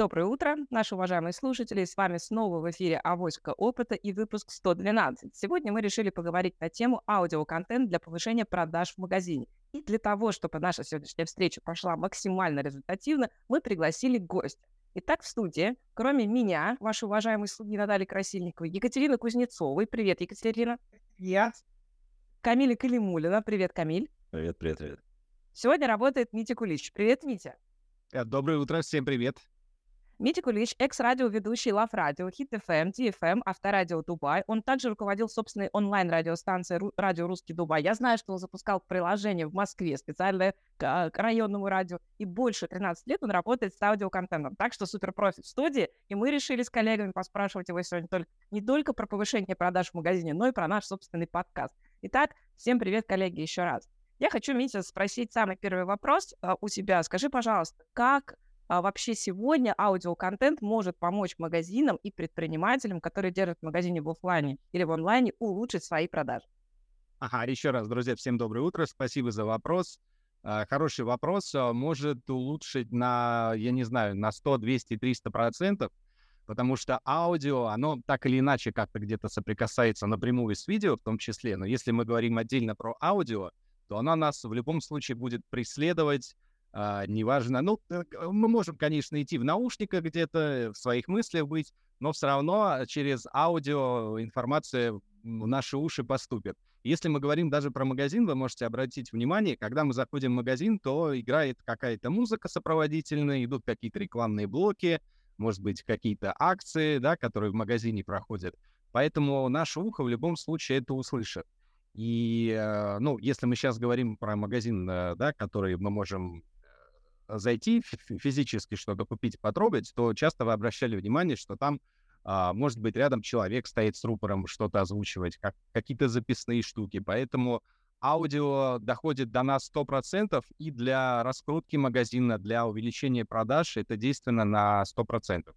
Доброе утро, наши уважаемые слушатели. С вами снова в эфире «Авоська опыта» и выпуск 112. Сегодня мы решили поговорить на тему аудиоконтент для повышения продаж в магазине. И для того, чтобы наша сегодняшняя встреча прошла максимально результативно, мы пригласили гостя. Итак, в студии, кроме меня, вашей уважаемой судьи Натальи Красильниковой, Екатерина Кузнецовой. Привет, Екатерина. Я. Камиля Калимулина. Привет, Камиль. Привет, привет, привет. Сегодня работает Митя Кулич. Привет, Митя. Э, доброе утро, всем привет. Митя Кулич, экс-радиоведущий Love Радио, Хит FM, DFM, Авторадио Дубай. Он также руководил собственной онлайн-радиостанцией Радио Русский Дубай. Я знаю, что он запускал приложение в Москве, специальное к, к районному радио. И больше 13 лет он работает с аудиоконтентом. Так что суперпрофи в студии. И мы решили с коллегами поспрашивать его сегодня только, не только про повышение продаж в магазине, но и про наш собственный подкаст. Итак, всем привет, коллеги, еще раз. Я хочу, Митя, спросить самый первый вопрос uh, у себя. Скажи, пожалуйста, как а вообще сегодня аудиоконтент может помочь магазинам и предпринимателям, которые держат в магазине в офлайне или в онлайне, улучшить свои продажи? Ага, еще раз, друзья, всем доброе утро, спасибо за вопрос. А, хороший вопрос, а, может улучшить на, я не знаю, на 100, 200, 300 процентов, потому что аудио, оно так или иначе как-то где-то соприкасается напрямую с видео в том числе, но если мы говорим отдельно про аудио, то оно нас в любом случае будет преследовать а, неважно. Ну, э, мы можем, конечно, идти в наушниках где-то, в своих мыслях быть, но все равно через аудио информация в наши уши поступит. Если мы говорим даже про магазин, вы можете обратить внимание, когда мы заходим в магазин, то играет какая-то музыка сопроводительная, идут какие-то рекламные блоки, может быть, какие-то акции, да, которые в магазине проходят. Поэтому наше ухо в любом случае это услышит. И, э, ну, если мы сейчас говорим про магазин, э, да, который мы можем зайти физически что-то купить, потрогать, то часто вы обращали внимание, что там а, может быть рядом человек стоит с рупором что-то озвучивать, как, какие-то записные штуки. Поэтому аудио доходит до нас 100%, и для раскрутки магазина, для увеличения продаж это действенно на 100%.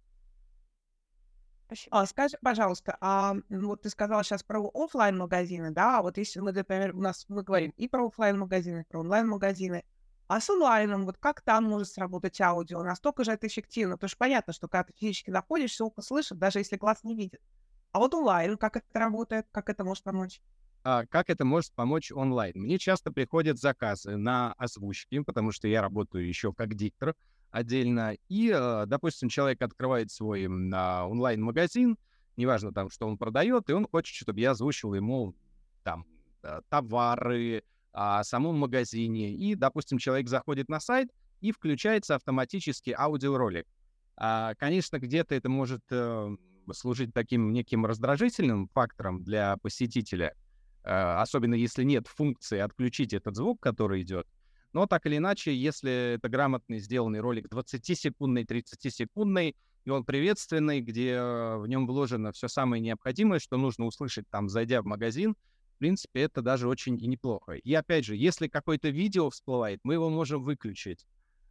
А, скажи, пожалуйста, а вот ты сказала сейчас про офлайн магазины, да? А вот если мы, например, у нас мы говорим и про офлайн магазины, и про онлайн магазины, а с онлайном, вот как там может сработать аудио? Настолько же это эффективно. Потому что понятно, что когда ты физически находишься, ухо слышит, даже если глаз не видит. А вот онлайн, как это работает, как это может помочь? А, как это может помочь онлайн? Мне часто приходят заказы на озвучки, потому что я работаю еще как диктор отдельно. И, э, допустим, человек открывает свой онлайн-магазин, неважно там, что он продает, и он хочет, чтобы я озвучил ему там э, товары, о самом магазине. И, допустим, человек заходит на сайт и включается автоматически аудиоролик. А, конечно, где-то это может э, служить таким неким раздражительным фактором для посетителя, э, особенно если нет функции отключить этот звук, который идет. Но так или иначе, если это грамотный сделанный ролик 20-секундный, 30-секундный, и он приветственный, где э, в нем вложено все самое необходимое, что нужно услышать там, зайдя в магазин, в принципе, это даже очень и неплохо. И опять же, если какое-то видео всплывает, мы его можем выключить.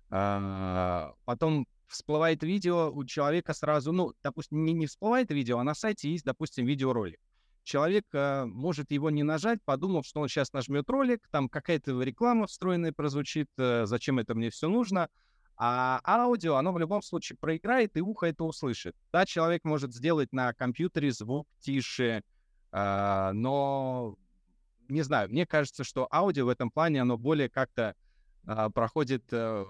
А, потом всплывает видео, у человека сразу, ну, допустим, не, не всплывает видео, а на сайте есть, допустим, видеоролик. Человек а, может его не нажать, подумав, что он сейчас нажмет ролик, там какая-то реклама встроенная прозвучит, а, зачем это мне все нужно. А аудио, оно в любом случае проиграет, и ухо это услышит. Да, человек может сделать на компьютере звук тише, но не знаю, мне кажется, что аудио в этом плане, оно более как-то а, проходит а,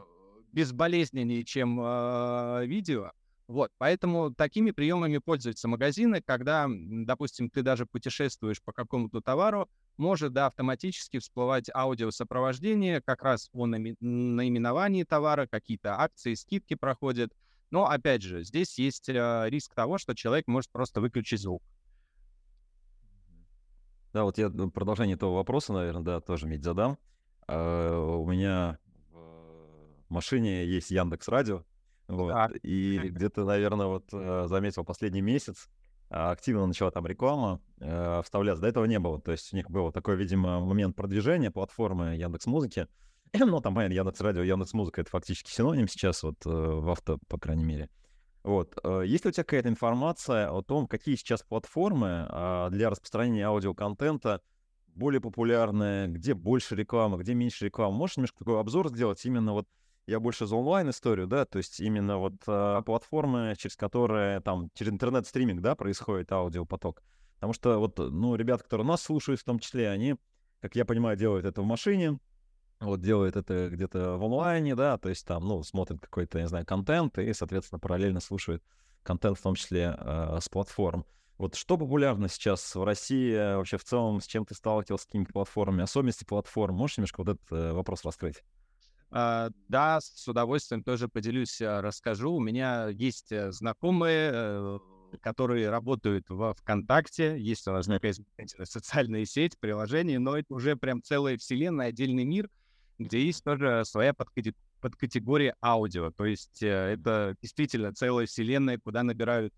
безболезненнее, чем а, видео. Вот, поэтому такими приемами пользуются магазины, когда, допустим, ты даже путешествуешь по какому-то товару, может, да, автоматически всплывать аудиосопровождение как раз о наименовании товара, какие-то акции, скидки проходят. Но, опять же, здесь есть э, риск того, что человек может просто выключить звук. Да, вот я ну, продолжение этого вопроса, наверное, да, тоже медь задам. Uh, у меня в машине есть Яндекс Радио, вот, и где-то, наверное, вот uh, заметил последний месяц, uh, активно начала там реклама вставляться. До этого не было. То есть у них был такой, видимо, момент продвижения платформы Яндекс Музыки. ну, там, понятно, Яндекс Радио, Яндекс Музыка — это фактически синоним сейчас, вот в авто, по крайней мере. Вот. Э, есть ли у тебя какая-то информация о том, какие сейчас платформы а, для распространения аудиоконтента более популярны, где больше рекламы, где меньше рекламы? Можешь немножко такой обзор сделать именно вот я больше за онлайн-историю, да, то есть именно вот э, платформы, через которые там, через интернет-стриминг, да, происходит аудиопоток. Потому что вот, ну, ребята, которые нас слушают в том числе, они, как я понимаю, делают это в машине, вот делают это где-то в онлайне, да, то есть там, ну, смотрят какой-то, не знаю, контент и, соответственно, параллельно слушают контент, в том числе э, с платформ. Вот что популярно сейчас в России, вообще в целом, с чем ты сталкивался, с какими платформами, особенности платформ? Можешь немножко вот этот э, вопрос раскрыть? Uh, да, с удовольствием тоже поделюсь, э, расскажу. У меня есть э, знакомые, э, которые работают во ВКонтакте. Есть у нас такая социальная сеть, приложение, но это уже прям целая вселенная, отдельный мир, где есть тоже своя подкатегория аудио. То есть это действительно целая вселенная, куда набирают,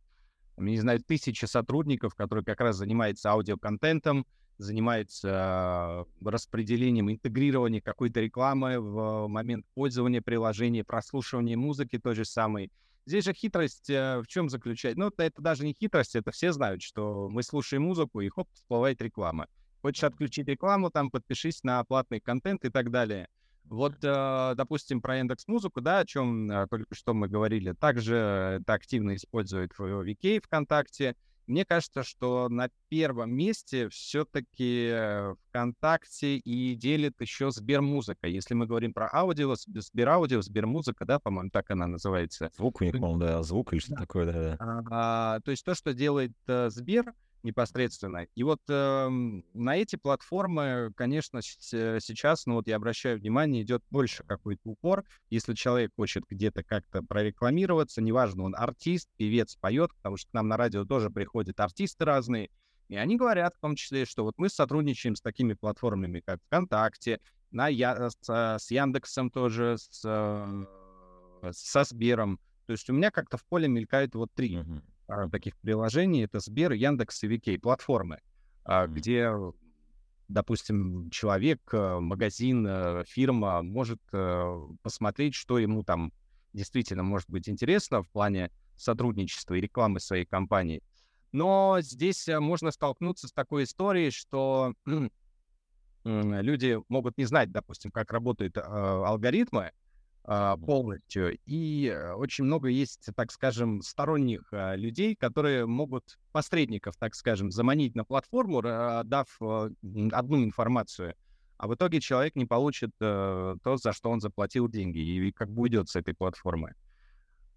не знаю, тысячи сотрудников, которые как раз занимаются аудиоконтентом, занимается распределением, интегрированием какой-то рекламы в момент пользования приложения, прослушивания музыки той же самой. Здесь же хитрость э, в чем заключается? Ну, это даже не хитрость, это все знают, что мы слушаем музыку, и хоп, всплывает реклама. Хочешь отключить рекламу, там подпишись на платный контент и так далее. Вот, э, допустим, про Яндекс Музыку, да, о чем э, только что мы говорили, также это активно использует в VK ВКонтакте. Мне кажется, что на первом месте все-таки э, ВКонтакте и делит еще Сбермузыка. Если мы говорим про аудио, Сбераудио, Сбермузыка, да, по-моему, так она называется. Звук у них, по-моему, да, звук или что да. такое, да. А, а, то есть то, что делает Сбер, непосредственно. И вот э, на эти платформы, конечно, сейчас, ну вот я обращаю внимание, идет больше какой-то упор. Если человек хочет где-то как-то прорекламироваться, неважно, он артист, певец, поет, потому что к нам на радио тоже приходят артисты разные, и они говорят в том числе, что вот мы сотрудничаем с такими платформами, как ВКонтакте, на Я... с, с Яндексом тоже, с, э, со Сбером. То есть у меня как-то в поле мелькают вот три. Uh-huh таких приложений. Это Сбер, Яндекс и VK, платформы, mm-hmm. где, допустим, человек, э, магазин, э, фирма может э, посмотреть, что ему там действительно может быть интересно в плане сотрудничества и рекламы своей компании. Но здесь можно столкнуться с такой историей, что люди могут не знать, допустим, как работают алгоритмы, а, полностью. И э, очень много есть, так скажем, сторонних а, людей, которые могут посредников, так скажем, заманить на платформу, дав а, одну информацию, а в итоге человек не получит э, то, за что он заплатил деньги, и как бы уйдет с этой платформы.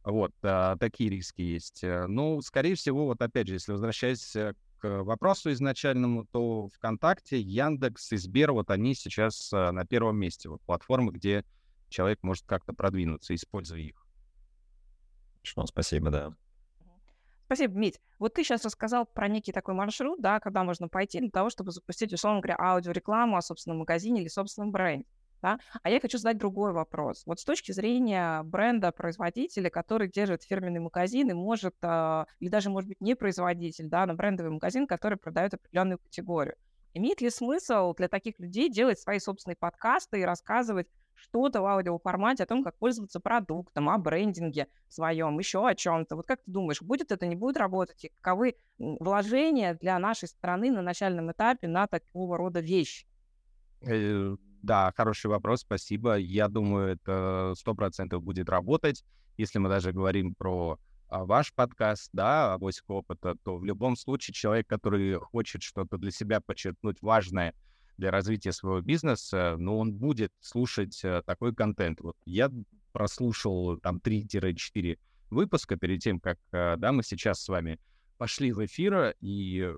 Вот, такие риски есть. Э, ну, скорее всего, вот опять же, если возвращаясь к вопросу изначальному, то ВКонтакте, Яндекс и Сбер, вот они сейчас на первом месте. Вот платформы, где человек может как-то продвинуться, используя их. Хорошо, спасибо, да. Спасибо, Мить. Вот ты сейчас рассказал про некий такой маршрут, да, когда можно пойти для того, чтобы запустить, условно говоря, аудиорекламу о собственном магазине или собственном бренде. Да? А я хочу задать другой вопрос. Вот с точки зрения бренда производителя, который держит фирменный магазин и может, э, или даже, может быть, не производитель, да, но брендовый магазин, который продает определенную категорию. Имеет ли смысл для таких людей делать свои собственные подкасты и рассказывать что-то в аудиоформате о том, как пользоваться продуктом, о брендинге своем, еще о чем-то. Вот как ты думаешь, будет это, не будет работать? И каковы вложения для нашей страны на начальном этапе на такого рода вещи? Э, да, хороший вопрос, спасибо. Я думаю, это сто процентов будет работать. Если мы даже говорим про а, ваш подкаст, да, авось опыта, то в любом случае человек, который хочет что-то для себя подчеркнуть важное – для развития своего бизнеса, но он будет слушать э, такой контент. Вот я прослушал там 3-4 выпуска перед тем, как, э, да, мы сейчас с вами пошли в эфир, и,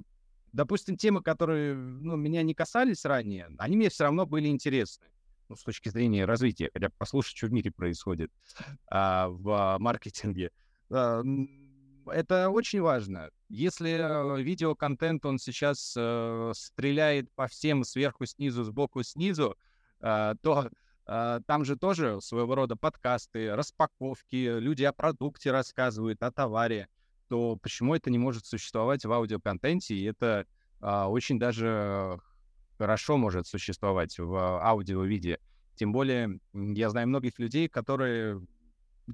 допустим, темы, которые, ну, меня не касались ранее, они мне все равно были интересны. Ну, с точки зрения развития, хотя послушать, что в мире происходит а, в маркетинге. А, это очень важно. Если э, видеоконтент, он сейчас э, стреляет по всем сверху, снизу, сбоку, снизу, э, то э, там же тоже своего рода подкасты, распаковки, люди о продукте рассказывают, о товаре, то почему это не может существовать в аудиоконтенте? И это э, очень даже хорошо может существовать в аудио-виде. Тем более, я знаю многих людей, которые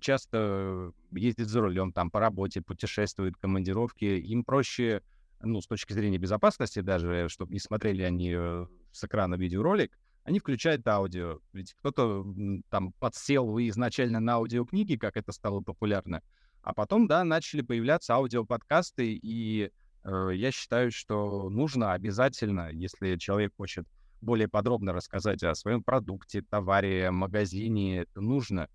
часто ездит за рулем там по работе, путешествует, командировки, им проще, ну, с точки зрения безопасности даже, чтобы не смотрели они э, с экрана видеоролик, они включают аудио. Ведь кто-то там подсел изначально на аудиокниги, как это стало популярно, а потом, да, начали появляться аудиоподкасты, и э, я считаю, что нужно обязательно, если человек хочет более подробно рассказать о своем продукте, товаре, магазине, это нужно.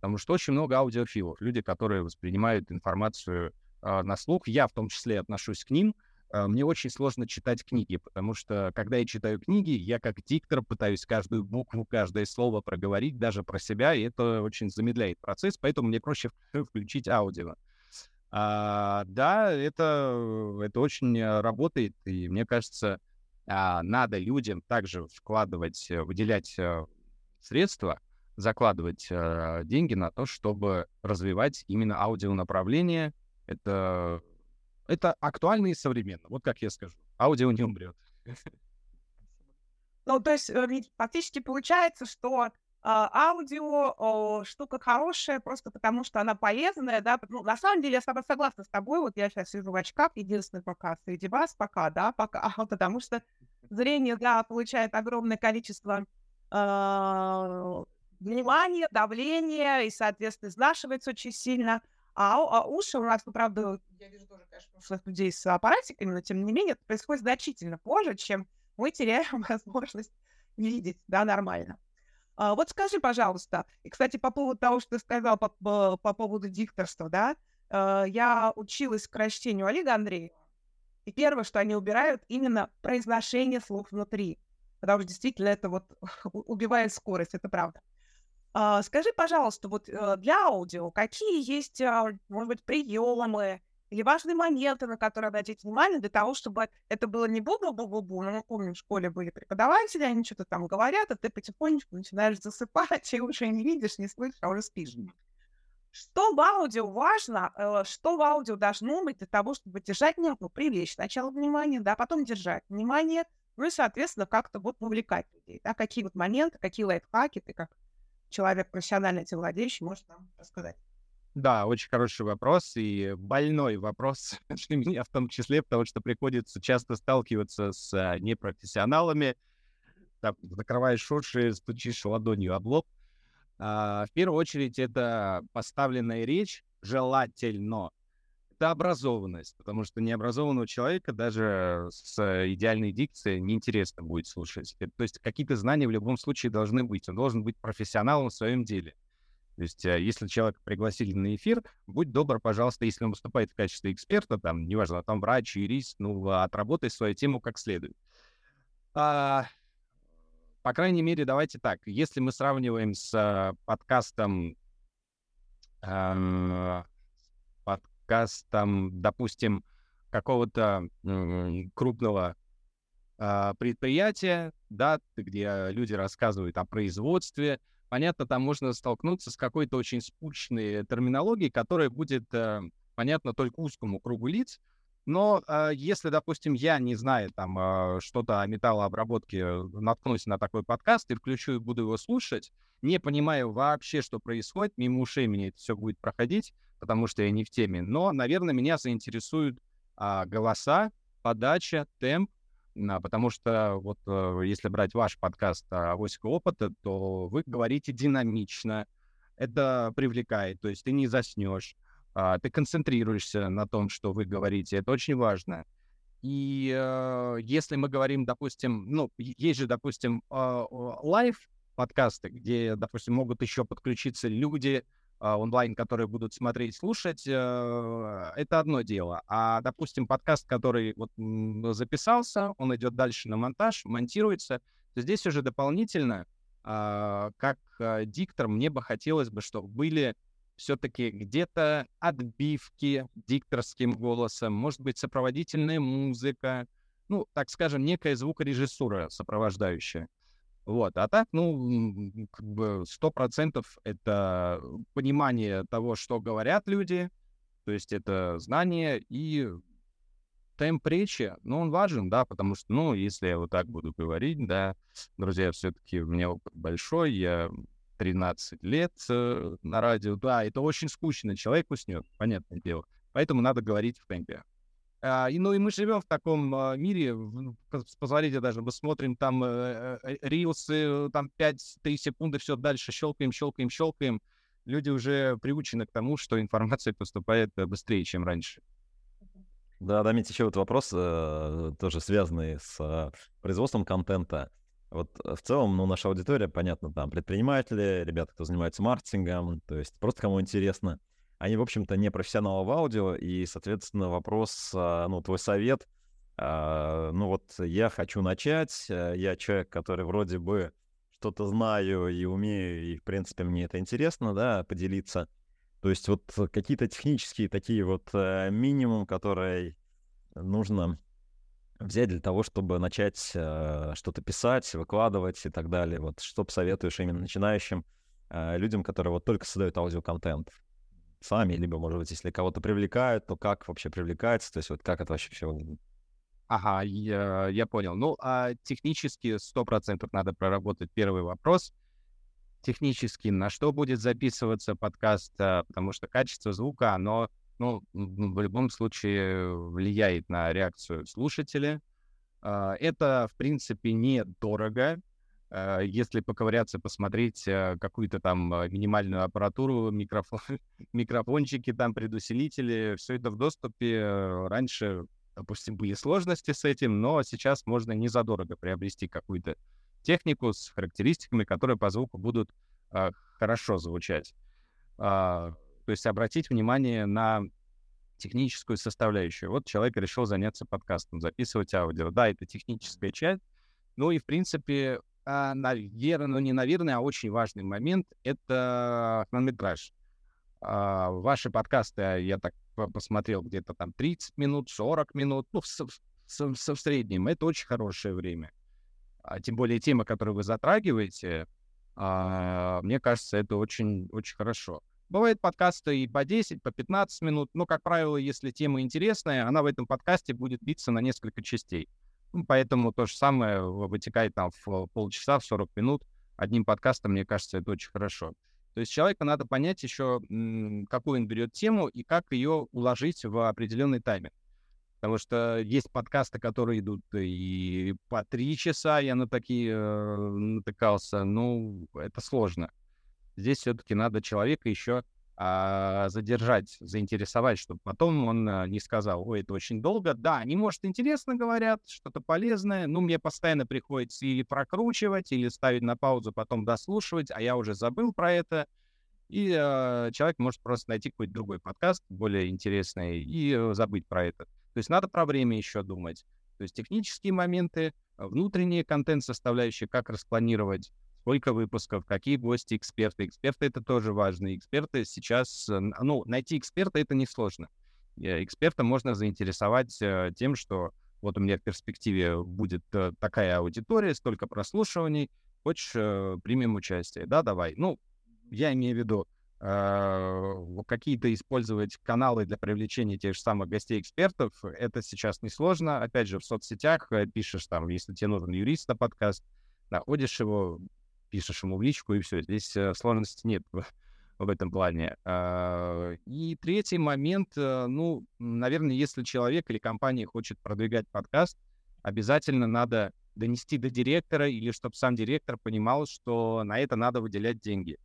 Потому что очень много аудиофилов, люди, которые воспринимают информацию э, на слух. Я в том числе отношусь к ним. Э, мне очень сложно читать книги, потому что когда я читаю книги, я как диктор пытаюсь каждую букву, каждое слово проговорить даже про себя, и это очень замедляет процесс, поэтому мне проще включить аудио. А, да, это, это очень работает, и мне кажется, а, надо людям также вкладывать, э, выделять э, средства, закладывать э, деньги на то, чтобы развивать именно аудионаправление. Это, это актуально и современно. Вот как я скажу. Аудио не умрет. Ну, то есть фактически получается, что а, аудио о, штука хорошая просто потому, что она полезная, да. Ну, на самом деле я с тобой согласна с тобой. Вот я сейчас сижу в очках, единственный пока среди вас, пока, да, пока, потому что зрение, да, получает огромное количество э, внимания, давления и, соответственно, изнашивается очень сильно. А, а уши у нас, ну, правда, я вижу тоже, конечно, ушлых людей с аппаратиками, но тем не менее это происходит значительно позже, чем мы теряем возможность видеть, да, нормально. А, вот скажи, пожалуйста, и, кстати, по поводу того, что ты сказал по, по, по поводу дикторства, да, э, я училась к рождению Олега Андреева, и первое, что они убирают, именно произношение слов внутри, потому что действительно это вот убивает скорость, это правда. А, скажи, пожалуйста, вот э, для аудио какие есть, а, может быть, приемы или важные моменты, на которые обратить внимание, для того, чтобы это было не бу-бу-бу-бу-бу, но мы помним, в школе были преподаватели, они что-то там говорят, а ты потихонечку начинаешь засыпать, и уже не видишь, не слышишь, а уже спишь. Что в аудио важно, э, что в аудио должно быть для того, чтобы держать нерву, привлечь сначала внимание, да, потом держать внимание, ну и, соответственно, как-то вот увлекать людей, да, какие вот моменты, какие лайфхаки ты как человек профессионально этим владеющий можешь нам рассказать. Да, очень хороший вопрос и больной вопрос для меня в том числе, потому что приходится часто сталкиваться с а, непрофессионалами. Там, закрываешь уши, стучишь ладонью об лоб. А, в первую очередь это поставленная речь желательно. Это образованность, потому что необразованного человека даже с идеальной дикцией неинтересно будет слушать. То есть какие-то знания в любом случае должны быть. Он должен быть профессионалом в своем деле. То есть, э, если человека пригласили на эфир, будь добр, пожалуйста, если он выступает в качестве эксперта, там, неважно, там врач, юрист, ну, отработай свою тему как следует. А, по крайней мере, давайте так. Если мы сравниваем с а, подкастом, а, подкастом, допустим, какого-то крупного а, предприятия, да, где люди рассказывают о производстве, понятно, там можно столкнуться с какой-то очень скучной терминологией, которая будет э, понятна только узкому кругу лиц. Но э, если, допустим, я не знаю там э, что-то о металлообработке, наткнусь на такой подкаст и включу и буду его слушать, не понимаю вообще, что происходит, мимо ушей мне это все будет проходить, потому что я не в теме. Но, наверное, меня заинтересуют э, голоса, подача, темп, а, потому что вот э, если брать ваш подкаст «Авоська опыта», то вы говорите динамично, это привлекает, то есть ты не заснешь, ты концентрируешься на том, что вы говорите, это очень важно. И э, если мы говорим, допустим, ну, есть же, допустим, а, live подкасты, где, допустим, могут еще подключиться люди, а, онлайн, которые будут смотреть, слушать, э, это одно дело. А, допустим, подкаст, который вот записался, он идет дальше на монтаж, монтируется, то здесь уже дополнительно, а, как э, диктор, мне бы хотелось бы, чтобы были все-таки где-то отбивки дикторским голосом, может быть, сопроводительная музыка, ну, так скажем, некая звукорежиссура сопровождающая. Вот, а так, ну, как бы сто процентов это понимание того, что говорят люди, то есть это знание и темп речи, ну, он важен, да, потому что, ну, если я вот так буду говорить, да, друзья, все-таки у меня опыт большой, я 13 лет э, на радио, да, это очень скучно, человек уснет, понятное дело, поэтому надо говорить в темпе. А, и, ну и мы живем в таком а, мире, ну, посмотрите даже, мы смотрим там э, э, рилсы, там 5-3 секунды, все дальше щелкаем, щелкаем, щелкаем. Люди уже приучены к тому, что информация поступает э, быстрее, чем раньше. Да, да, Мить, еще вот вопрос, э, тоже связанный с э, производством контента. Вот в целом, ну, наша аудитория, понятно, там предприниматели, ребята, кто занимается маркетингом, то есть просто кому интересно они, в общем-то, не профессионалы в аудио, и, соответственно, вопрос, а, ну, твой совет, а, ну, вот я хочу начать, э, я человек, который вроде бы что-то знаю и умею, и, в принципе, мне это интересно, да, поделиться. То есть вот какие-то технические такие вот э, минимум, которые нужно взять для того, чтобы начать э, что-то писать, выкладывать и так далее. Вот что посоветуешь именно начинающим людям, которые вот только создают аудиоконтент? сами, либо, может быть, если кого-то привлекают, то как вообще привлекается, то есть вот как это вообще все? Ага, я, я понял. Ну, а технически 100% надо проработать первый вопрос. Технически, на что будет записываться подкаст, а, потому что качество звука, оно, ну, в любом случае влияет на реакцию слушателя. А, это, в принципе, недорого. Э, если поковыряться, посмотреть э, какую-то там э, минимальную аппаратуру, микрофон, микрофончики, там предусилители, все это в доступе. Раньше, допустим, были сложности с этим, но сейчас можно не задорого приобрести какую-то технику с характеристиками, которые по звуку будут а, хорошо звучать. А, то есть обратить внимание на техническую составляющую. Вот человек решил заняться подкастом, записывать аудио. Да, это техническая часть. Ну и, в принципе, а, наверное, ну не наверное, а очень важный момент — это хронометраж. А, ваши подкасты, я так посмотрел, где-то там 30 минут, 40 минут, ну, в, в, в, в среднем. Это очень хорошее время. А, тем более тема, которую вы затрагиваете, а, мне кажется, это очень, очень хорошо. Бывают подкасты и по 10, по 15 минут, но, как правило, если тема интересная, она в этом подкасте будет биться на несколько частей. Ну, поэтому то же самое вытекает там в полчаса, в 40 минут. Одним подкастом, мне кажется, это очень хорошо. То есть человеку надо понять еще, какую он берет тему и как ее уложить в определенный тайминг. Потому что есть подкасты, которые идут и по три часа, я на такие э, натыкался. Ну, это сложно. Здесь все-таки надо человека еще а, задержать, заинтересовать, чтобы потом он а, не сказал, ой, это очень долго. Да, они, может, интересно говорят, что-то полезное, но мне постоянно приходится или прокручивать, или ставить на паузу, потом дослушивать, а я уже забыл про это. И э, человек может просто найти какой-то другой подкаст, более интересный, и э, забыть про это. То есть надо про время еще думать. То есть технические моменты, внутренние контент-составляющие, как распланировать, сколько выпусков, какие гости, эксперты. Эксперты — это тоже важно. Эксперты сейчас... Э, ну, найти эксперта — это несложно. Э, эксперта можно заинтересовать э, тем, что вот у меня в перспективе будет такая аудитория, столько прослушиваний, хочешь, примем участие. Да, давай. Ну, я имею в виду, какие-то использовать каналы для привлечения тех же самых гостей-экспертов, это сейчас несложно. Опять же, в соцсетях пишешь там, если тебе нужен юрист на подкаст, находишь его, пишешь ему в личку, и все. Здесь э, сложности нет в, этом плане. А, и третий момент, э, ну, наверное, если человек или компания хочет продвигать подкаст, обязательно надо донести до директора или чтобы сам директор понимал, что на это надо выделять деньги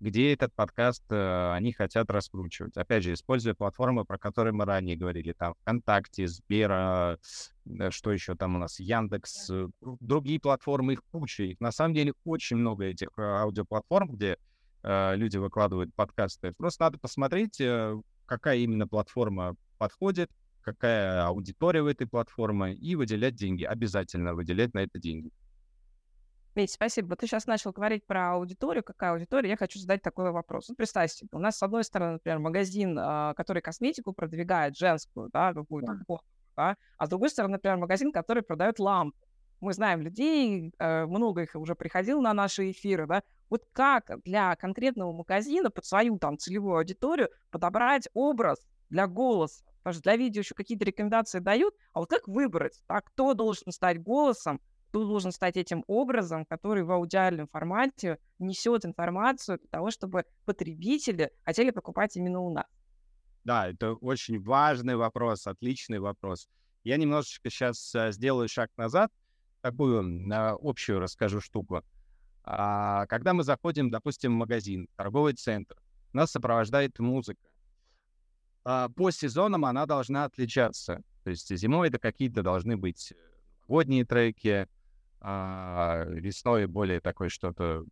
где этот подкаст э, они хотят раскручивать. Опять же, используя платформы, про которые мы ранее говорили, там ВКонтакте, Сбера, э, что еще там у нас, Яндекс, э, другие платформы, их куча. Их на самом деле очень много этих э, аудиоплатформ, где э, люди выкладывают подкасты. Просто надо посмотреть, э, какая именно платформа подходит, какая аудитория в этой платформе, и выделять деньги. Обязательно выделять на это деньги. Петь, спасибо. Вот ты сейчас начал говорить про аудиторию. Какая аудитория? Я хочу задать такой вопрос. Вот представь себе, у нас, с одной стороны, например, магазин, а, который косметику продвигает, женскую, да, какую-то, да, а с другой стороны, например, магазин, который продает лампы. Мы знаем людей, э, много их уже приходило на наши эфиры, да. Вот как для конкретного магазина под свою там целевую аудиторию подобрать образ для голоса? Потому что для видео еще какие-то рекомендации дают, а вот как выбрать, да, кто должен стать голосом, кто должен стать этим образом, который в аудиальном формате несет информацию для того, чтобы потребители хотели покупать именно у нас. Да, это очень важный вопрос, отличный вопрос. Я немножечко сейчас э, сделаю шаг назад, такую общую расскажу штуку. А, когда мы заходим, допустим, в магазин, торговый центр, нас сопровождает музыка. А, по сезонам она должна отличаться. То есть зимой это какие-то должны быть водные треки, а весной более такое что-то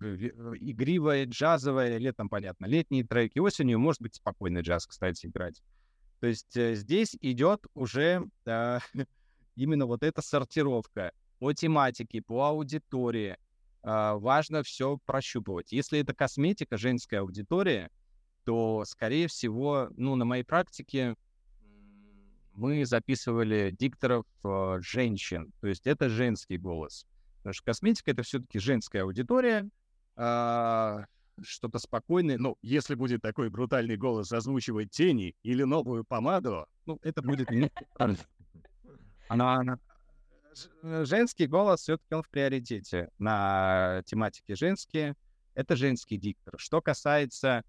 э, э, игривое, джазовое, летом, понятно, летние треки, осенью может быть спокойный джаз, кстати, играть. То есть э, здесь идет уже э, именно вот эта сортировка по тематике, по аудитории. Э, важно все прощупывать. Если это косметика, женская аудитория, то, скорее всего, ну, на моей практике мы записывали дикторов э, женщин, то есть это женский голос. Потому что косметика — это все-таки женская аудитория, э, что-то спокойное. Ну, если будет такой брутальный голос озвучивать тени или новую помаду, ну, это будет. Она, она... Женский голос все-таки он в приоритете на тематике женские. Это женский диктор. Что касается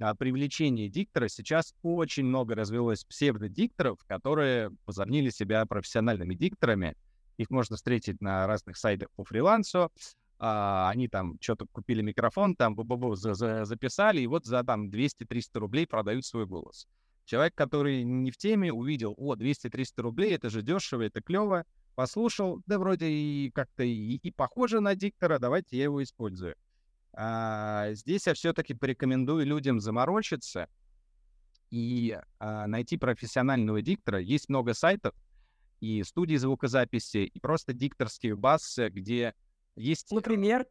а, привлечения диктора, сейчас очень много развелось псевдодикторов, которые возомнили себя профессиональными дикторами. Их можно встретить на разных сайтах по фрилансу. А, они там что-то купили микрофон, там бу -бу -бу, за -за записали, и вот за там 200-300 рублей продают свой голос. Человек, который не в теме, увидел, о, 200-300 рублей, это же дешево, это клево, послушал, да вроде и как-то и, и похоже на диктора, давайте я его использую. А, здесь я все-таки порекомендую людям заморочиться и а, найти профессионального диктора. Есть много сайтов и студии звукозаписи, и просто дикторские базы, где есть... Например?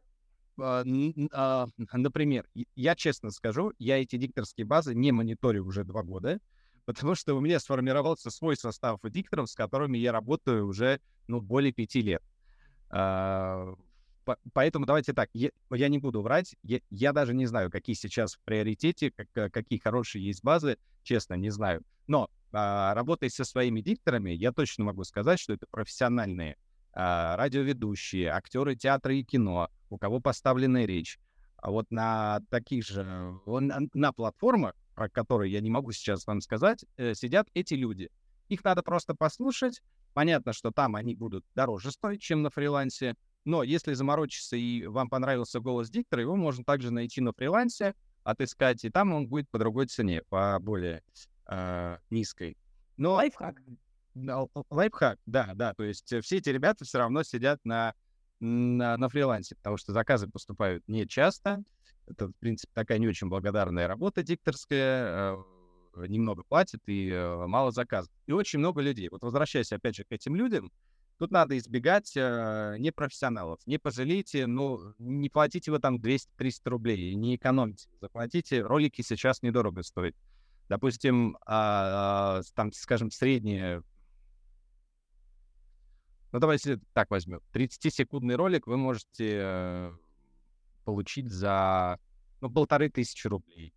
А, а, например, я честно скажу, я эти дикторские базы не мониторю уже два года, потому что у меня сформировался свой состав дикторов, с которыми я работаю уже ну, более пяти лет. А, поэтому давайте так, я, я не буду врать, я, я даже не знаю, какие сейчас в приоритете, как, э, какие хорошие есть базы, честно, не знаю. Но а, работая со своими дикторами, я точно могу сказать, что это профессиональные а, радиоведущие, актеры театра и кино, у кого поставленная речь. А вот на таких же, на, на платформах, про которые я не могу сейчас вам сказать, э, сидят эти люди. Их надо просто послушать. Понятно, что там они будут дороже стоить, чем на фрилансе, но если заморочиться и вам понравился голос диктора, его можно также найти на фрилансе, отыскать, и там он будет по другой цене, по более э, низкой. Но... Лайфхак. Лайфхак, да, да. То есть все эти ребята все равно сидят на, на, на фрилансе, потому что заказы поступают не часто. Это, в принципе, такая не очень благодарная работа дикторская. Э, немного платят и э, мало заказов. И очень много людей. Вот возвращаясь опять же к этим людям, Тут надо избегать э, непрофессионалов. Не пожалейте, ну, не платите вы там 200-300 рублей, не экономьте. Заплатите, ролики сейчас недорого стоят. Допустим, э, э, там, скажем, среднее... Ну, давайте так возьмем. 30-секундный ролик вы можете э, получить за, ну, полторы тысячи рублей.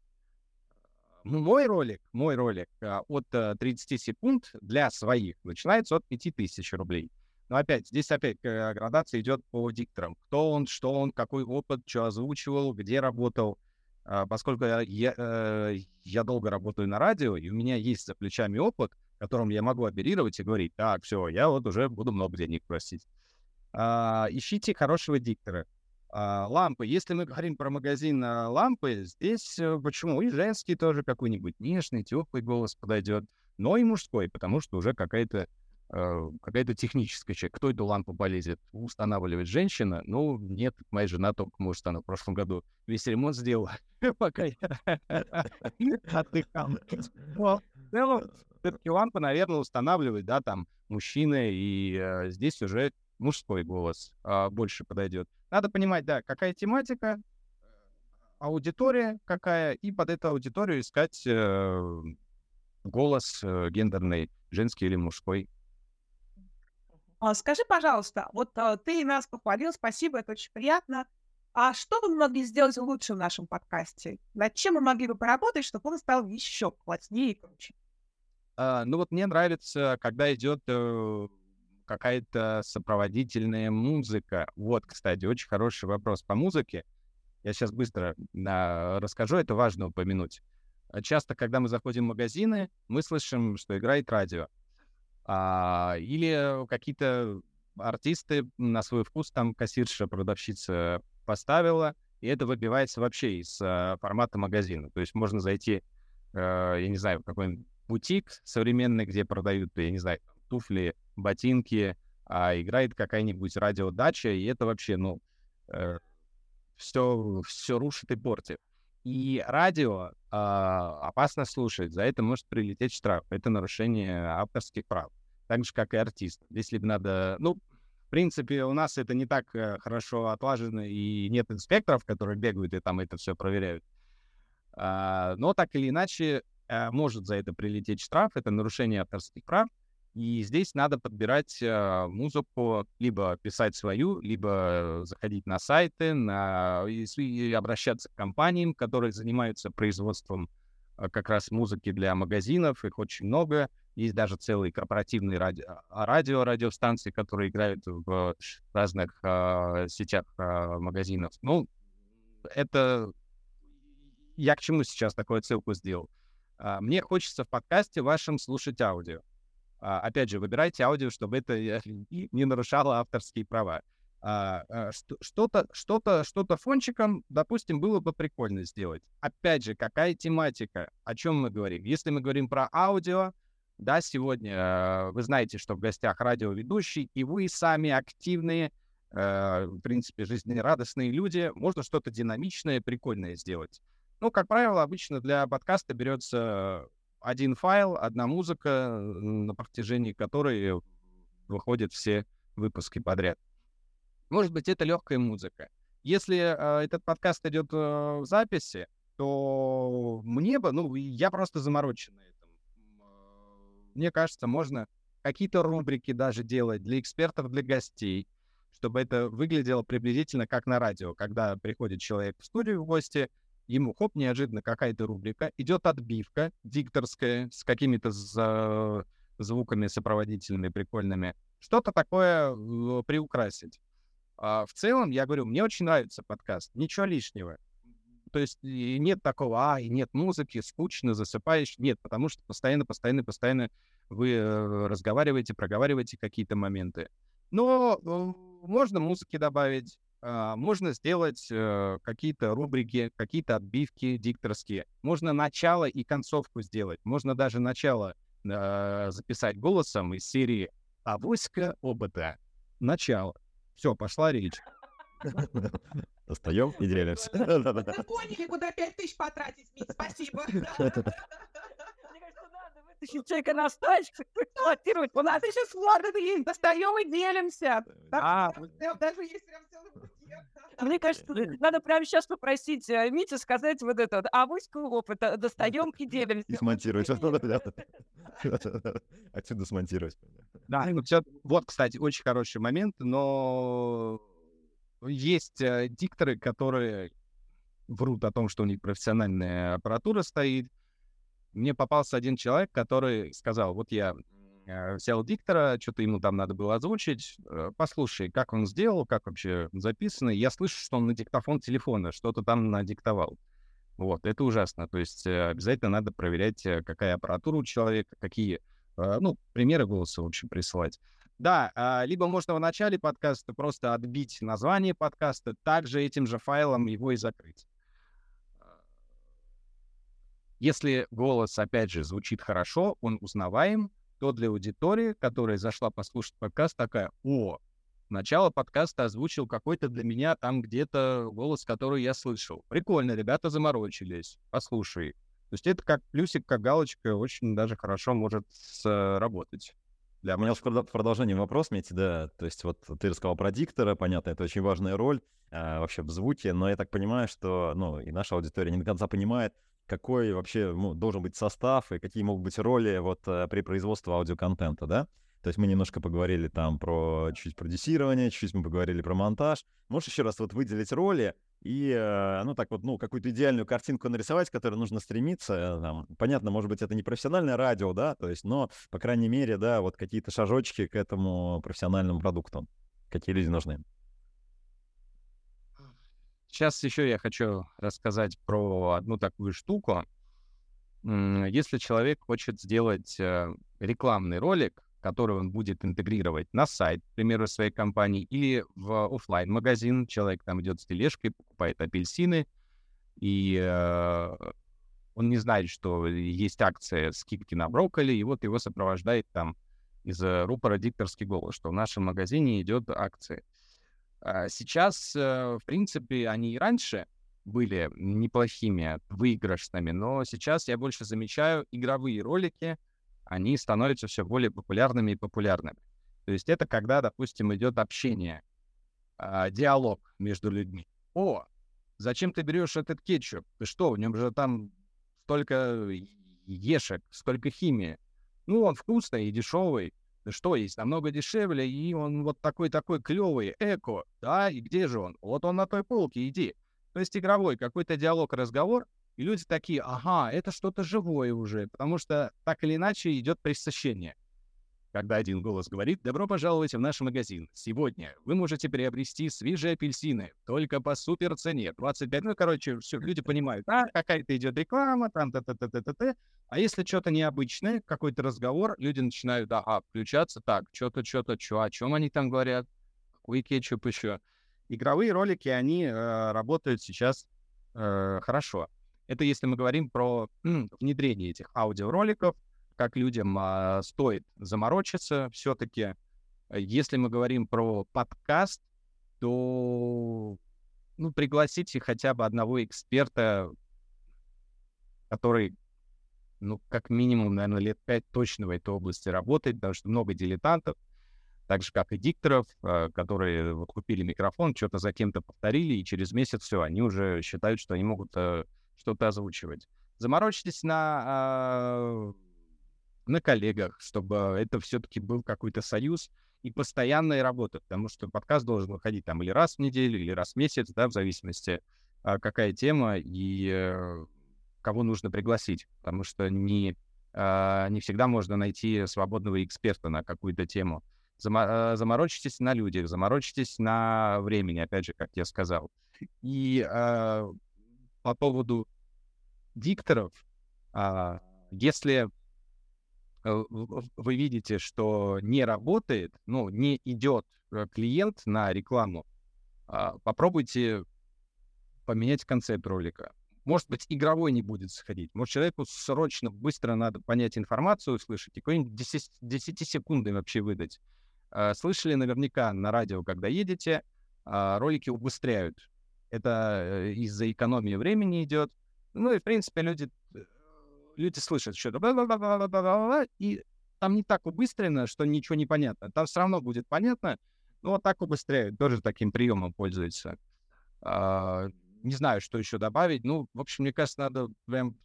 Мой ролик, мой ролик э, от 30 э, секунд для своих начинается от 5000 рублей. Но опять, здесь опять градация идет по дикторам. Кто он, что он, какой опыт, что озвучивал, где работал. А, поскольку я, я, э, я долго работаю на радио, и у меня есть за плечами опыт, которым я могу оперировать и говорить, так, все, я вот уже буду много денег просить. А, ищите хорошего диктора. А, лампы. Если мы говорим про магазин лампы, здесь э, почему? И женский тоже какой-нибудь нежный, теплый голос подойдет, но и мужской, потому что уже какая-то какая-то техническая часть. Кто эту лампу полезет устанавливать? Женщина? Ну, нет, моя жена только, может, она в прошлом году весь ремонт сделала, пока я отдыхал. В целом, все-таки лампа, наверное, устанавливает, да, там, мужчина, и э, здесь уже мужской голос э, больше подойдет. Надо понимать, да, какая тематика, аудитория какая, и под эту аудиторию искать э, голос э, гендерный, женский или мужской. А, скажи, пожалуйста, вот а, ты нас похвалил, спасибо, это очень приятно. А что вы могли сделать лучше в нашем подкасте? Над чем мы могли бы поработать, чтобы он стал еще класснее и круче? А, ну вот мне нравится, когда идет э, какая-то сопроводительная музыка. Вот, кстати, очень хороший вопрос по музыке. Я сейчас быстро э, расскажу, это важно упомянуть. часто, когда мы заходим в магазины, мы слышим, что играет радио. А, или какие-то артисты на свой вкус, там кассирша, продавщица поставила, и это выбивается вообще из а, формата магазина. То есть можно зайти, а, я не знаю, в какой-нибудь бутик современный, где продают, я не знаю, туфли, ботинки, а играет какая-нибудь радиодача, и это вообще, ну, э, все, все рушит и портит. И радио э, опасно слушать, за это может прилететь штраф. Это нарушение авторских прав. Так же, как и артист. Если бы надо... Ну, в принципе, у нас это не так э, хорошо отлажено, и нет инспекторов, которые бегают и там это все проверяют. А, но так или иначе, а, может за это прилететь штраф, это нарушение авторских прав. И здесь надо подбирать э, музыку, либо писать свою, либо заходить на сайты, на, и, обращаться к компаниям, которые занимаются производством э, как раз музыки для магазинов. Их очень много. Есть даже целые корпоративные радио, а, радио радиостанции, которые играют в разных э, сетях э, магазинов. Ну, это... Я к чему сейчас такую ссылку сделал? Uh, мне хочется в подкасте вашем слушать аудио. А, опять же, выбирайте аудио, чтобы это не нарушало авторские права. А, а, что-то, что-то, что-то фончиком, допустим, было бы прикольно сделать. Опять же, какая тематика? О чем мы говорим? Если мы говорим про аудио, да, сегодня вы знаете, что в гостях радиоведущий, и вы сами активные, в принципе, жизнерадостные люди, можно что-то динамичное, прикольное сделать. Ну, как правило, обычно для подкаста берется один файл, одна музыка, на протяжении которой выходят все выпуски подряд. Может быть, это легкая музыка. Если э, этот подкаст идет э, в записи, то мне бы, ну, я просто заморочен на этом. Мне кажется, можно какие-то рубрики даже делать для экспертов, для гостей, чтобы это выглядело приблизительно как на радио, когда приходит человек в студию в гости, ему хоп, неожиданно какая-то рубрика, идет отбивка дикторская с какими-то звуками сопроводительными прикольными, что-то такое приукрасить. А в целом, я говорю, мне очень нравится подкаст, ничего лишнего. То есть нет такого, а, и нет музыки, скучно, засыпаешь. Нет, потому что постоянно, постоянно, постоянно вы э, разговариваете, проговариваете какие-то моменты. Но э, можно музыки добавить, можно сделать э, какие-то рубрики, какие-то отбивки дикторские. Можно начало и концовку сделать. Можно даже начало э, записать голосом из серии «Авоська опыта». Начало. Все, пошла речь. Достаем и делимся. Поняли, куда 5 тысяч потратить, Мить, спасибо. Человека на стачку, эксплуатировать. У нас еще сложно, достаем и делимся. А, даже есть прям целый мне кажется, надо прямо сейчас попросить э, Митю сказать вот это вот, а авоську опыта достаем и делимся. И смонтировать. Отсюда смонтировать. Да, вот, кстати, очень хороший момент, но есть э, дикторы, которые врут о том, что у них профессиональная аппаратура стоит, мне попался один человек, который сказал, вот я э, взял диктора, что-то ему там надо было озвучить, э, послушай, как он сделал, как вообще записано. Я слышу, что он на диктофон телефона что-то там надиктовал. Вот, это ужасно. То есть э, обязательно надо проверять, какая аппаратура у человека, какие, ну, примеры голоса, в общем, присылать. Да, а, либо можно в начале подкаста просто отбить название подкаста, также этим же файлом его и закрыть. Если голос, опять же, звучит хорошо, он узнаваем, то для аудитории, которая зашла послушать подкаст, такая, о, начало подкаста озвучил какой-то для меня там где-то голос, который я слышал. Прикольно, ребята заморочились, послушай. То есть это как плюсик, как галочка, очень даже хорошо может сработать. Для У меня в продолжение вопрос, Мети, да, то есть вот ты рассказал про диктора, понятно, это очень важная роль а, вообще в звуке, но я так понимаю, что, ну, и наша аудитория не до конца понимает, какой вообще ну, должен быть состав и какие могут быть роли вот э, при производстве аудиоконтента, да? То есть мы немножко поговорили там про чуть-чуть продюсирование, чуть-чуть мы поговорили про монтаж. Можешь еще раз вот выделить роли и, э, ну, так вот, ну, какую-то идеальную картинку нарисовать, к которой нужно стремиться. Э, там, понятно, может быть, это не профессиональное радио, да, то есть, но, по крайней мере, да, вот какие-то шажочки к этому профессиональному продукту. Какие люди нужны? Сейчас еще я хочу рассказать про одну такую штуку. если человек хочет сделать э, рекламный ролик, который он будет интегрировать на сайт, к примеру, своей компании, или в офлайн магазин человек там идет с тележкой, покупает апельсины, и э, он не знает, что есть акция скидки на брокколи, и вот его сопровождает там из рупора дикторский голос, что в нашем магазине идет акция. А сейчас, э, в принципе, они и раньше были неплохими, выигрышными, но сейчас я больше замечаю игровые ролики, они становятся все более популярными и популярными. То есть это когда, допустим, идет общение, э, диалог между людьми. О, зачем ты берешь этот кетчуп? Ты что, в нем же там столько ешек, столько химии. Ну, он вкусный и дешевый. Что есть, намного дешевле, и он вот такой-такой клевый, эко. Да, и где же он? Вот он на той полке, иди. То есть игровой какой-то диалог, разговор, и люди такие, ага, это что-то живое уже, потому что так или иначе идет пресыщение. Когда один голос говорит «Добро пожаловать в наш магазин. Сегодня вы можете приобрести свежие апельсины только по супер цене. 25...» Ну, короче, все, люди понимают, а, какая-то идет реклама, там, та та та та та та А если что-то необычное, какой-то разговор, люди начинают, ага, включаться, так, что-то, что-то, что, о чем они там говорят, какой кетчуп еще. Игровые ролики, они э, работают сейчас э, хорошо. Это если мы говорим про внедрение этих аудиороликов, как людям а, стоит заморочиться все-таки. Если мы говорим про подкаст, то ну, пригласите хотя бы одного эксперта, который, ну, как минимум, наверное, лет пять точно в этой области работает, потому что много дилетантов, так же, как и дикторов, а, которые вот купили микрофон, что-то за кем-то повторили, и через месяц все, они уже считают, что они могут э, что-то озвучивать. Заморочитесь на, э, на коллегах, чтобы это все-таки был какой-то союз и постоянная работа, потому что подкаст должен выходить там или раз в неделю, или раз в месяц, да, в зависимости, э, какая тема и э, кого нужно пригласить, потому что не, э, не всегда можно найти свободного эксперта на какую-то тему. Зама- заморочитесь на людях, заморочитесь на времени, опять же, как я сказал. И по поводу дикторов, а, если вы видите, что не работает, ну, не идет э, клиент на рекламу, а, попробуйте поменять концепт ролика. Может быть, игровой не будет сходить. Может, человеку срочно, быстро надо понять информацию, услышать, и какой-нибудь 10-секундный вообще выдать. А, слышали наверняка на радио, когда едете, ролики убыстряют это э, из-за экономии времени идет. Ну и, в принципе, люди, э, люди слышат что-то, и там не так убыстрено, что ничего не понятно. Там все равно будет понятно, но вот так убыстряют, тоже таким приемом пользуются. А, не знаю, что еще добавить. Ну, в общем, мне кажется, надо прям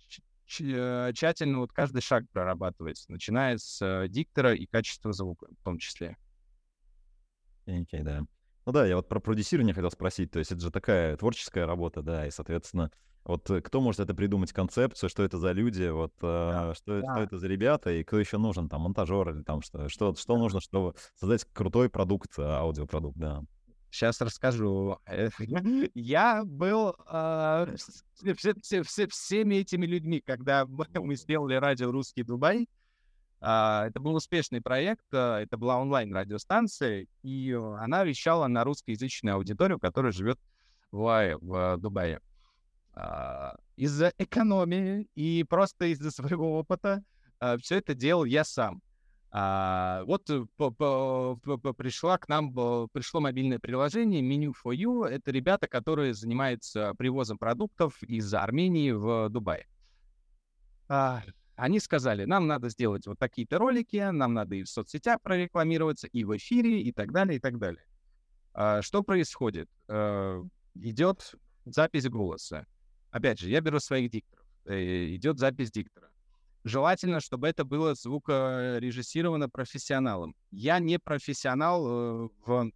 э, тщательно вот каждый шаг прорабатывать, начиная с диктора и качества звука в том числе. Окей, okay, да. Ну да, я вот про продюсирование хотел спросить. То есть это же такая творческая работа, да, и, соответственно, вот э, кто может это придумать, концепцию, что это за люди, вот да, э, что, да. что это за ребята, и кто еще нужен, там, монтажер или там что, что, что да. нужно, чтобы создать крутой продукт, э, аудиопродукт, да. Сейчас расскажу. Я был э, все, все, все, всеми этими людьми, когда мы сделали радио «Русский Дубай», а, это был успешный проект, а, это была онлайн-радиостанция, и она вещала на русскоязычную аудиторию, которая живет в, в Дубае. А, из-за экономии и просто из-за своего опыта все это делал я сам. А, вот по, по, пришла к нам, пришло мобильное приложение Menu for You. Это ребята, которые занимаются привозом продуктов из Армении в Дубай. А, они сказали, нам надо сделать вот такие-то ролики, нам надо и в соцсетях прорекламироваться, и в эфире, и так далее, и так далее. А, что происходит? А, идет запись голоса. Опять же, я беру своих дикторов. Э, идет запись диктора. Желательно, чтобы это было звукорежиссировано профессионалом. Я не профессионал э, в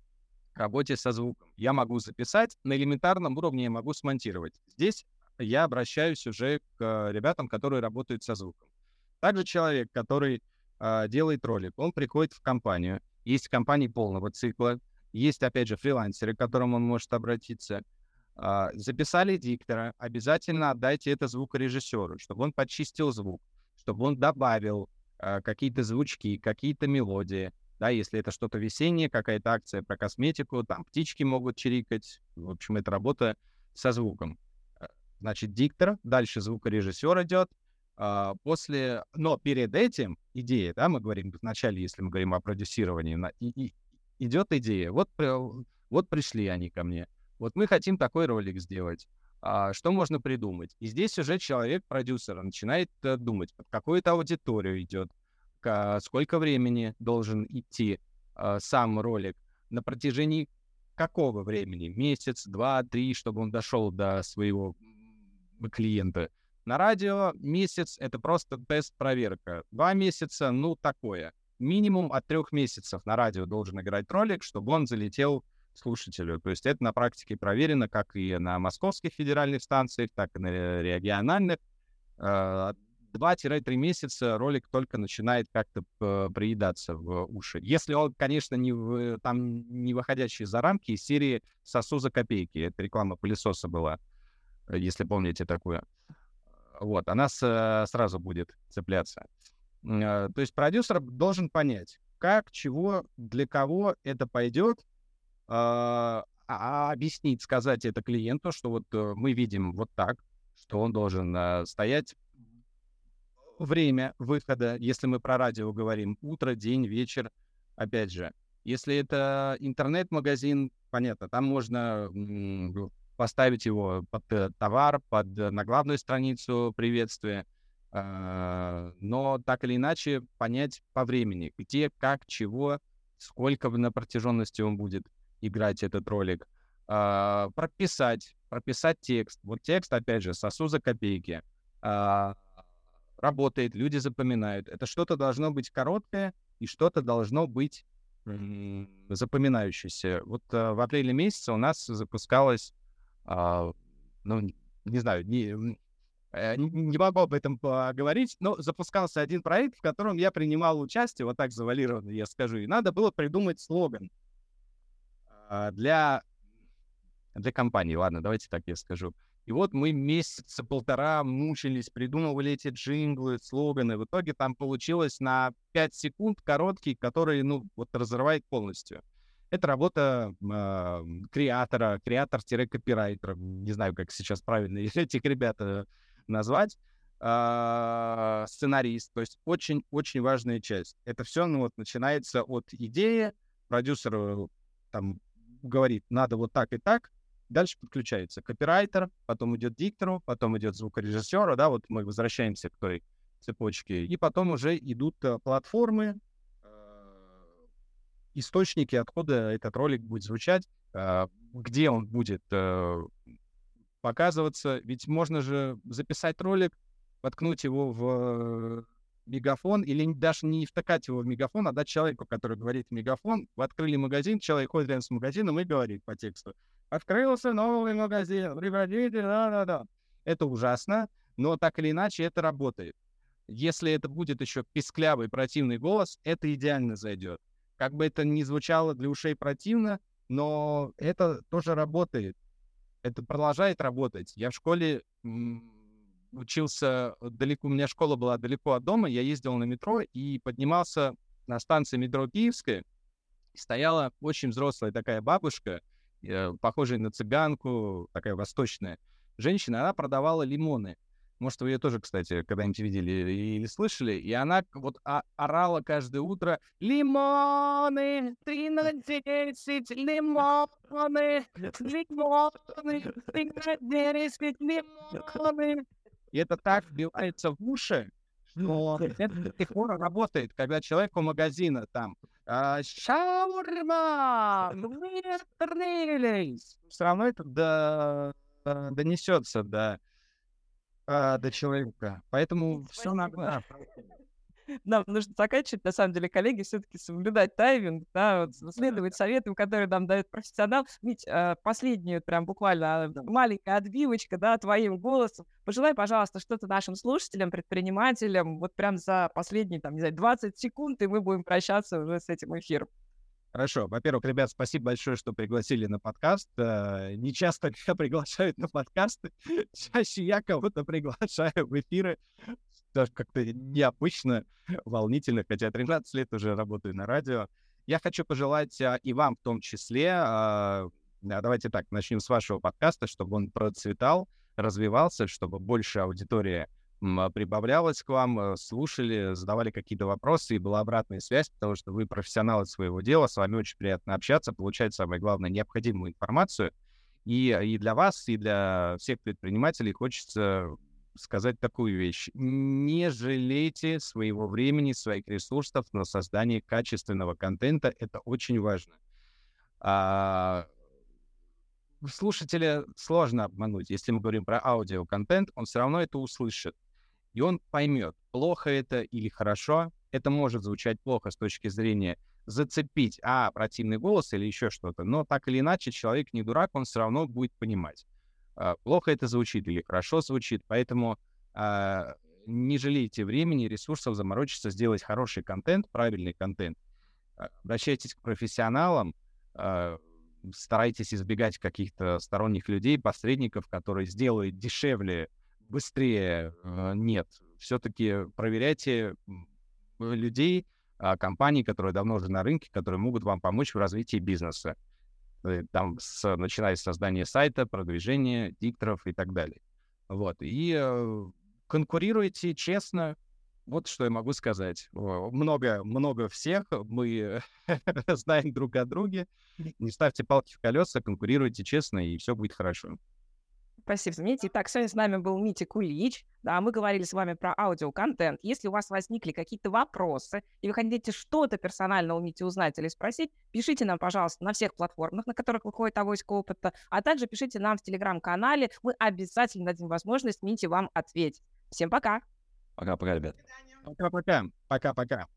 работе со звуком. Я могу записать, на элементарном уровне я могу смонтировать. Здесь я обращаюсь уже к ребятам, которые работают со звуком. Также человек, который э, делает ролик, он приходит в компанию. Есть компании полного цикла, есть, опять же, фрилансеры, к которым он может обратиться. А, записали диктора, обязательно отдайте это звукорежиссеру, чтобы он почистил звук, чтобы он добавил а, какие-то звучки, какие-то мелодии. Да, если это что-то весеннее, какая-то акция про косметику, там птички могут чирикать. В общем, это работа со звуком. Значит, диктор, дальше звукорежиссер идет, после, но перед этим идея, да, мы говорим вначале, если мы говорим о продюсировании, и, и, идет идея. Вот, вот пришли они ко мне. Вот мы хотим такой ролик сделать. А, что можно придумать? И здесь уже человек, продюсер, начинает а, думать, под какую-то аудиторию идет, сколько времени должен идти а, сам ролик, на протяжении какого времени? Месяц, два, три, чтобы он дошел до своего клиента. На радио месяц — это просто тест-проверка. Два месяца — ну, такое. Минимум от трех месяцев на радио должен играть ролик, чтобы он залетел слушателю. То есть это на практике проверено как и на московских федеральных станциях, так и на региональных. 2-3 а, месяца ролик только начинает как-то приедаться в уши. Если он, конечно, не в, там не выходящий за рамки из серии «Сосу за копейки». Это реклама пылесоса была, если помните такую. Вот, она с, сразу будет цепляться. А, то есть продюсер должен понять, как, чего, для кого это пойдет, а, а объяснить, сказать это клиенту, что вот э, мы видим вот так, что он должен а, стоять время выхода, если мы про радио говорим, утро, день, вечер, опять же. Если это интернет-магазин, понятно, там можно поставить его под э, товар, под э, на главную страницу приветствия, а, но так или иначе понять по времени, где, как, чего, сколько на протяженности он будет играть этот ролик, а, прописать, прописать текст. Вот текст, опять же, сосу за копейки. А, работает, люди запоминают. Это что-то должно быть короткое и что-то должно быть запоминающееся. Вот э, в апреле месяце у нас запускалась а, ну, не знаю, не, э, не могу об этом поговорить, но запускался один проект, в котором я принимал участие, вот так завалированно я скажу, и надо было придумать слоган а, для, для компании. Ладно, давайте так я скажу. И вот мы месяца полтора мучились, придумывали эти джинглы, слоганы. В итоге там получилось на 5 секунд короткий, который, ну, вот разрывает полностью. Это работа э, креатора, креатор-копирайтера, не знаю, как сейчас правильно этих ребят назвать, э, сценарист. То есть очень-очень важная часть. Это все ну, вот, начинается от идеи, продюсер э, там говорит, надо вот так и так, дальше подключается копирайтер, потом идет диктору, потом идет звукорежиссеру, да, вот мы возвращаемся к той цепочке, и потом уже идут э, платформы, источники, откуда этот ролик будет звучать, а, где он будет э, показываться. Ведь можно же записать ролик, воткнуть его в мегафон или даже не втыкать его в мегафон, а дать человеку, который говорит мегафон. Вы открыли магазин, человек ходит рядом с магазином и говорит по тексту. Открылся новый магазин, приходите, да-да-да. Это ужасно, но так или иначе это работает. Если это будет еще писклявый противный голос, это идеально зайдет. Как бы это ни звучало для ушей противно, но это тоже работает. Это продолжает работать. Я в школе учился далеко, у меня школа была далеко от дома, я ездил на метро и поднимался на станции метро Киевская. Стояла очень взрослая такая бабушка, э, похожая на цыганку, такая восточная женщина, она продавала лимоны. Может, вы ее тоже, кстати, когда-нибудь видели или слышали. И она вот орала каждое утро «Лимоны! Три на десять! Лимоны! Лимоны! Три на десять! Лимоны!» И это так вбивается в уши, что это до сих пор работает, когда человек у магазина там а, «Шаурма! Вы Все равно это до, донесется до а, до человека. Поэтому все надо... Нам нужно заканчивать, на самом деле, коллеги, все-таки соблюдать тайминг, да, вот, следовать советам, которые нам дает профессионал. Ведь э, последнюю, прям буквально маленькая отбивочка, да, твоим голосом. Пожелай, пожалуйста, что-то нашим слушателям, предпринимателям, вот прям за последние, там, не знаю, 20 секунд, и мы будем прощаться уже с этим эфиром. Хорошо. Во-первых, ребят, спасибо большое, что пригласили на подкаст. Э, не часто меня приглашают на подкасты. Чаще я кого-то приглашаю в эфиры. Даже как-то необычно, волнительно, хотя 13 лет уже работаю на радио. Я хочу пожелать а, и вам в том числе, а, давайте так, начнем с вашего подкаста, чтобы он процветал, развивался, чтобы больше аудитория а, прибавлялась к вам, э, слушали, задавали какие-то вопросы, и была обратная связь, потому что вы профессионалы своего дела, с вами очень приятно общаться, получать самое главное, необходимую информацию. И, и для вас, и для всех предпринимателей хочется сказать такую вещь. Не жалейте своего времени, своих ресурсов на создание качественного контента. Это очень важно. А, слушателя сложно обмануть. Если мы говорим про аудиоконтент, он все равно это услышит. И он поймет, плохо это или хорошо. Это может звучать плохо с точки зрения зацепить, а, противный голос или еще что-то. Но так или иначе, человек не дурак, он все равно будет понимать. А, плохо это звучит или хорошо звучит, поэтому а, не жалейте времени, ресурсов заморочиться, сделать хороший контент, правильный контент. А, обращайтесь к профессионалам, старайтесь избегать каких-то сторонних людей, посредников, которые сделают дешевле, быстрее. Нет, все-таки проверяйте людей, компаний, которые давно уже на рынке, которые могут вам помочь в развитии бизнеса. Э, там, с, начиная с создания сайта, продвижения, дикторов и так далее. Вот, и э, конкурируйте честно, вот что я могу сказать. Много, много всех, мы знаем друг о друге. Не ставьте палки в колеса, конкурируйте честно, и все будет хорошо. Спасибо, Митя. Итак, сегодня с нами был Митя Кулич. Да, мы говорили с вами про аудиоконтент. Если у вас возникли какие-то вопросы, и вы хотите что-то персонально у Мити узнать или спросить, пишите нам, пожалуйста, на всех платформах, на которых выходит авоська опыта, а также пишите нам в Телеграм-канале. Мы обязательно дадим возможность Мите вам ответить. Всем пока! Пока-пока, ребят. Пока-пока. Пока-пока.